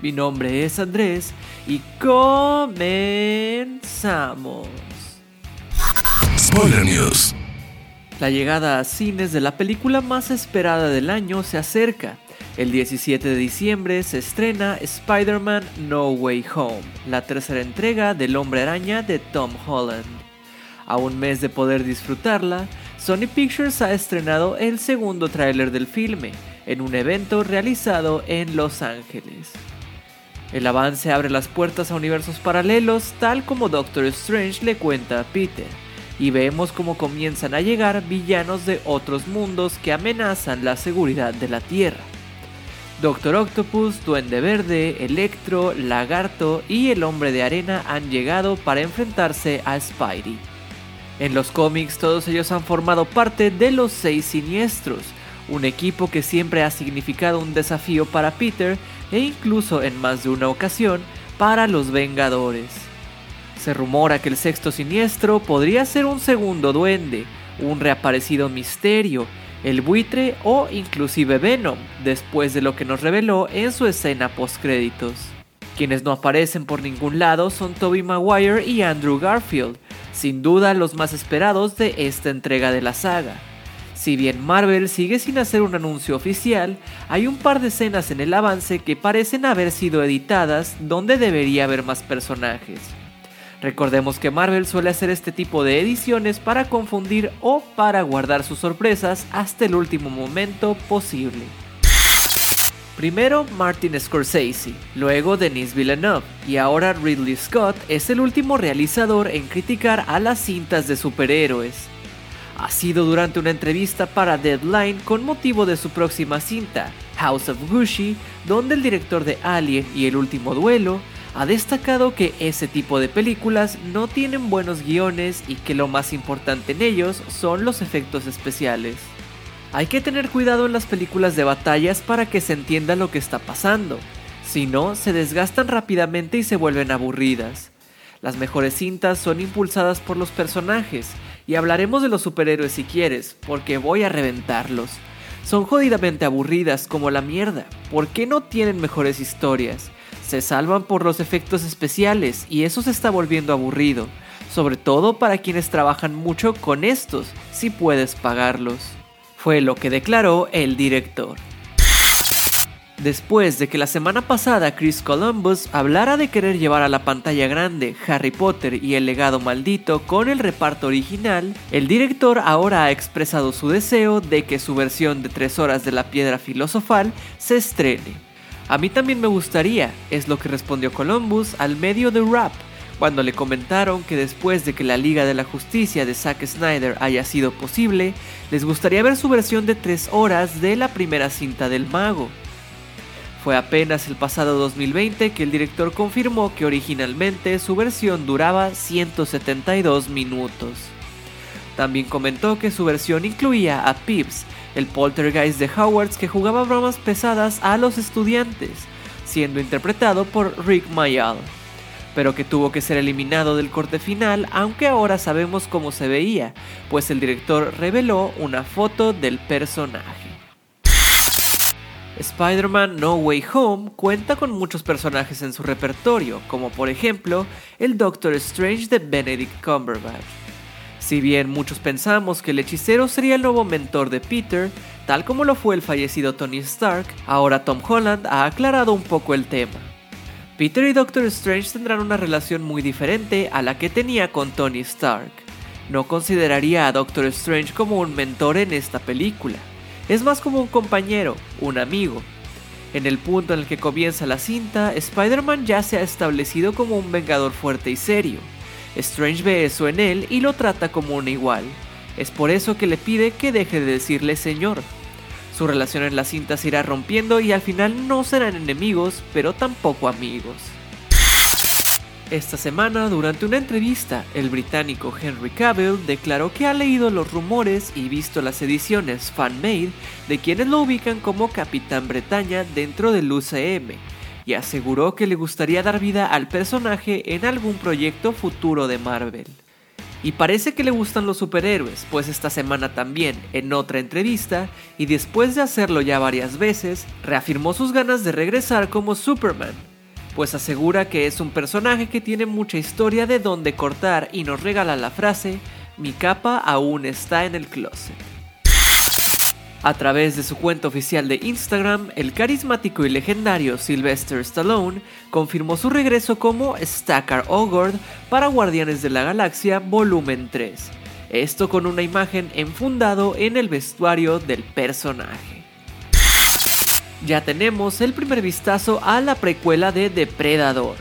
Mi nombre es Andrés y comenzamos. Spoiler News. La llegada a cines de la película más esperada del año se acerca. El 17 de diciembre se estrena Spider-Man No Way Home, la tercera entrega del Hombre Araña de Tom Holland. A un mes de poder disfrutarla, Sony Pictures ha estrenado el segundo tráiler del filme, en un evento realizado en Los Ángeles. El avance abre las puertas a universos paralelos, tal como Doctor Strange le cuenta a Peter, y vemos cómo comienzan a llegar villanos de otros mundos que amenazan la seguridad de la Tierra. Doctor Octopus, Duende Verde, Electro, Lagarto y el Hombre de Arena han llegado para enfrentarse a Spidey. En los cómics todos ellos han formado parte de los Seis Siniestros, un equipo que siempre ha significado un desafío para Peter e incluso en más de una ocasión para los Vengadores. Se rumora que el sexto siniestro podría ser un segundo duende, un reaparecido misterio, el buitre o inclusive Venom, después de lo que nos reveló en su escena postcréditos. Quienes no aparecen por ningún lado son Tobey Maguire y Andrew Garfield, sin duda los más esperados de esta entrega de la saga. Si bien Marvel sigue sin hacer un anuncio oficial, hay un par de escenas en el avance que parecen haber sido editadas donde debería haber más personajes. Recordemos que Marvel suele hacer este tipo de ediciones para confundir o para guardar sus sorpresas hasta el último momento posible. Primero Martin Scorsese, luego Denis Villeneuve y ahora Ridley Scott es el último realizador en criticar a las cintas de superhéroes ha sido durante una entrevista para Deadline con motivo de su próxima cinta, House of Gucci, donde el director de Alien y El último duelo ha destacado que ese tipo de películas no tienen buenos guiones y que lo más importante en ellos son los efectos especiales. Hay que tener cuidado en las películas de batallas para que se entienda lo que está pasando, si no, se desgastan rápidamente y se vuelven aburridas. Las mejores cintas son impulsadas por los personajes, y hablaremos de los superhéroes si quieres, porque voy a reventarlos. Son jodidamente aburridas como la mierda. ¿Por qué no tienen mejores historias? Se salvan por los efectos especiales y eso se está volviendo aburrido, sobre todo para quienes trabajan mucho con estos, si puedes pagarlos. Fue lo que declaró el director. Después de que la semana pasada Chris Columbus hablara de querer llevar a la pantalla grande Harry Potter y el legado maldito con el reparto original, el director ahora ha expresado su deseo de que su versión de 3 horas de la piedra filosofal se estrene. A mí también me gustaría, es lo que respondió Columbus al medio de Rap, cuando le comentaron que después de que la Liga de la Justicia de Zack Snyder haya sido posible, les gustaría ver su versión de 3 horas de la primera cinta del mago. Fue apenas el pasado 2020 que el director confirmó que originalmente su versión duraba 172 minutos. También comentó que su versión incluía a Pips, el poltergeist de Howards que jugaba bromas pesadas a los estudiantes, siendo interpretado por Rick Mayall, pero que tuvo que ser eliminado del corte final, aunque ahora sabemos cómo se veía, pues el director reveló una foto del personaje. Spider-Man No Way Home cuenta con muchos personajes en su repertorio, como por ejemplo el Doctor Strange de Benedict Cumberbatch. Si bien muchos pensamos que el hechicero sería el nuevo mentor de Peter, tal como lo fue el fallecido Tony Stark, ahora Tom Holland ha aclarado un poco el tema. Peter y Doctor Strange tendrán una relación muy diferente a la que tenía con Tony Stark. No consideraría a Doctor Strange como un mentor en esta película, es más como un compañero, un amigo. En el punto en el que comienza la cinta, Spider-Man ya se ha establecido como un vengador fuerte y serio. Strange ve eso en él y lo trata como un igual. Es por eso que le pide que deje de decirle señor. Su relación en la cinta se irá rompiendo y al final no serán enemigos, pero tampoco amigos. Esta semana, durante una entrevista, el británico Henry Cavill declaró que ha leído los rumores y visto las ediciones fan-made de quienes lo ubican como Capitán Bretaña dentro del UCM, y aseguró que le gustaría dar vida al personaje en algún proyecto futuro de Marvel. Y parece que le gustan los superhéroes, pues esta semana también, en otra entrevista, y después de hacerlo ya varias veces, reafirmó sus ganas de regresar como Superman, pues asegura que es un personaje que tiene mucha historia de donde cortar y nos regala la frase, mi capa aún está en el closet. A través de su cuenta oficial de Instagram, el carismático y legendario Sylvester Stallone confirmó su regreso como Stacker Ogord para Guardianes de la Galaxia Volumen 3. Esto con una imagen enfundado en el vestuario del personaje ya tenemos el primer vistazo a la precuela de Depredador.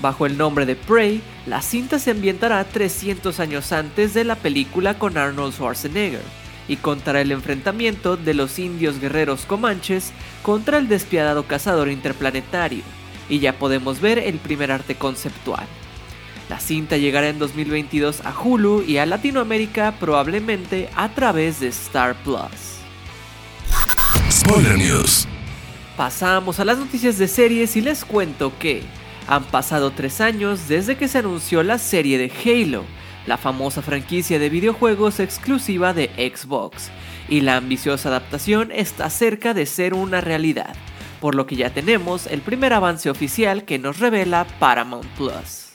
Bajo el nombre de Prey, la cinta se ambientará 300 años antes de la película con Arnold Schwarzenegger y contará el enfrentamiento de los indios guerreros comanches contra el despiadado cazador interplanetario, y ya podemos ver el primer arte conceptual. La cinta llegará en 2022 a Hulu y a Latinoamérica probablemente a través de Star Plus. Spoiler News Pasamos a las noticias de series y les cuento que han pasado tres años desde que se anunció la serie de Halo, la famosa franquicia de videojuegos exclusiva de Xbox, y la ambiciosa adaptación está cerca de ser una realidad, por lo que ya tenemos el primer avance oficial que nos revela Paramount Plus.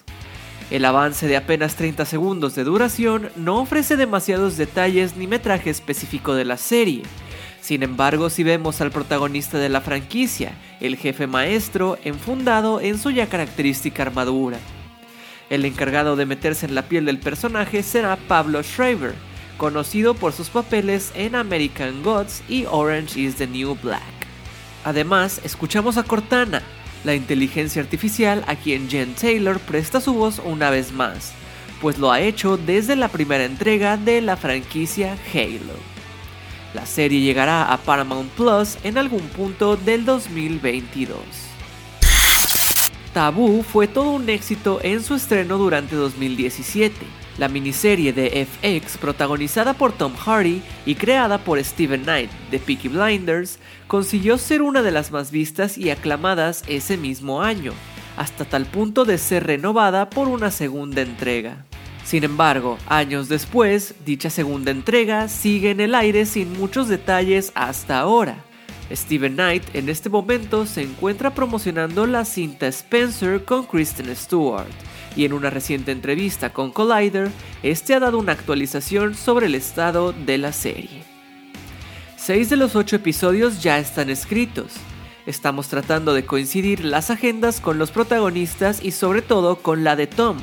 El avance de apenas 30 segundos de duración no ofrece demasiados detalles ni metraje específico de la serie, sin embargo, si vemos al protagonista de la franquicia, el jefe maestro, enfundado en su ya característica armadura. El encargado de meterse en la piel del personaje será Pablo Schreiber, conocido por sus papeles en American Gods y Orange is the New Black. Además, escuchamos a Cortana, la inteligencia artificial a quien Jen Taylor presta su voz una vez más, pues lo ha hecho desde la primera entrega de la franquicia Halo. La serie llegará a Paramount Plus en algún punto del 2022. Taboo fue todo un éxito en su estreno durante 2017. La miniserie de FX, protagonizada por Tom Hardy y creada por Steven Knight de Peaky Blinders, consiguió ser una de las más vistas y aclamadas ese mismo año, hasta tal punto de ser renovada por una segunda entrega. Sin embargo, años después, dicha segunda entrega sigue en el aire sin muchos detalles hasta ahora. Steven Knight en este momento se encuentra promocionando la cinta Spencer con Kristen Stewart, y en una reciente entrevista con Collider, este ha dado una actualización sobre el estado de la serie. Seis de los ocho episodios ya están escritos. Estamos tratando de coincidir las agendas con los protagonistas y sobre todo con la de Tom,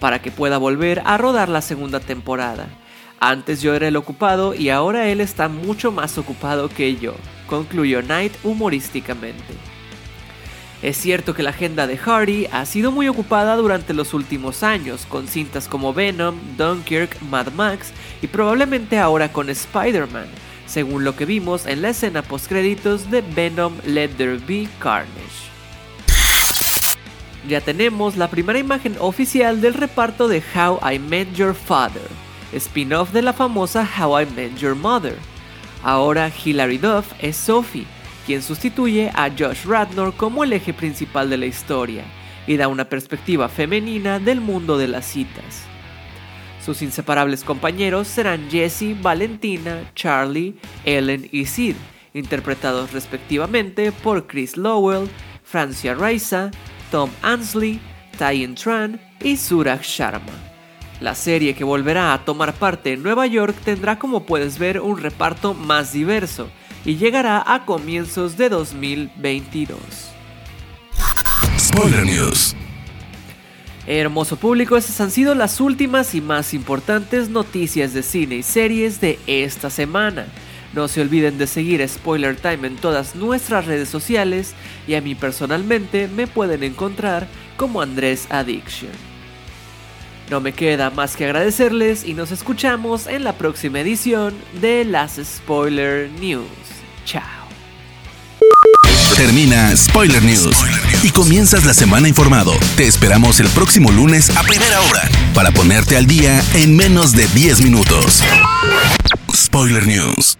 para que pueda volver a rodar la segunda temporada. Antes yo era el ocupado y ahora él está mucho más ocupado que yo, concluyó Knight humorísticamente. Es cierto que la agenda de Hardy ha sido muy ocupada durante los últimos años, con cintas como Venom, Dunkirk, Mad Max y probablemente ahora con Spider-Man, según lo que vimos en la escena postcréditos de Venom Let There Be Carnage ya tenemos la primera imagen oficial del reparto de How I Met Your Father, spin-off de la famosa How I Met Your Mother. Ahora Hilary Duff es Sophie, quien sustituye a Josh Radnor como el eje principal de la historia y da una perspectiva femenina del mundo de las citas. Sus inseparables compañeros serán Jesse, Valentina, Charlie, Ellen y Sid, interpretados respectivamente por Chris Lowell, Francia Raisa, Tom Ansley, Tyen Tran y Suraj Sharma. La serie que volverá a tomar parte en Nueva York tendrá como puedes ver un reparto más diverso y llegará a comienzos de 2022. Spoiler News. Hermoso público, estas han sido las últimas y más importantes noticias de cine y series de esta semana. No se olviden de seguir Spoiler Time en todas nuestras redes sociales y a mí personalmente me pueden encontrar como Andrés Addiction. No me queda más que agradecerles y nos escuchamos en la próxima edición de las Spoiler News. Chao. Termina Spoiler News y comienzas la semana informado. Te esperamos el próximo lunes a primera hora para ponerte al día en menos de 10 minutos. Spoiler News.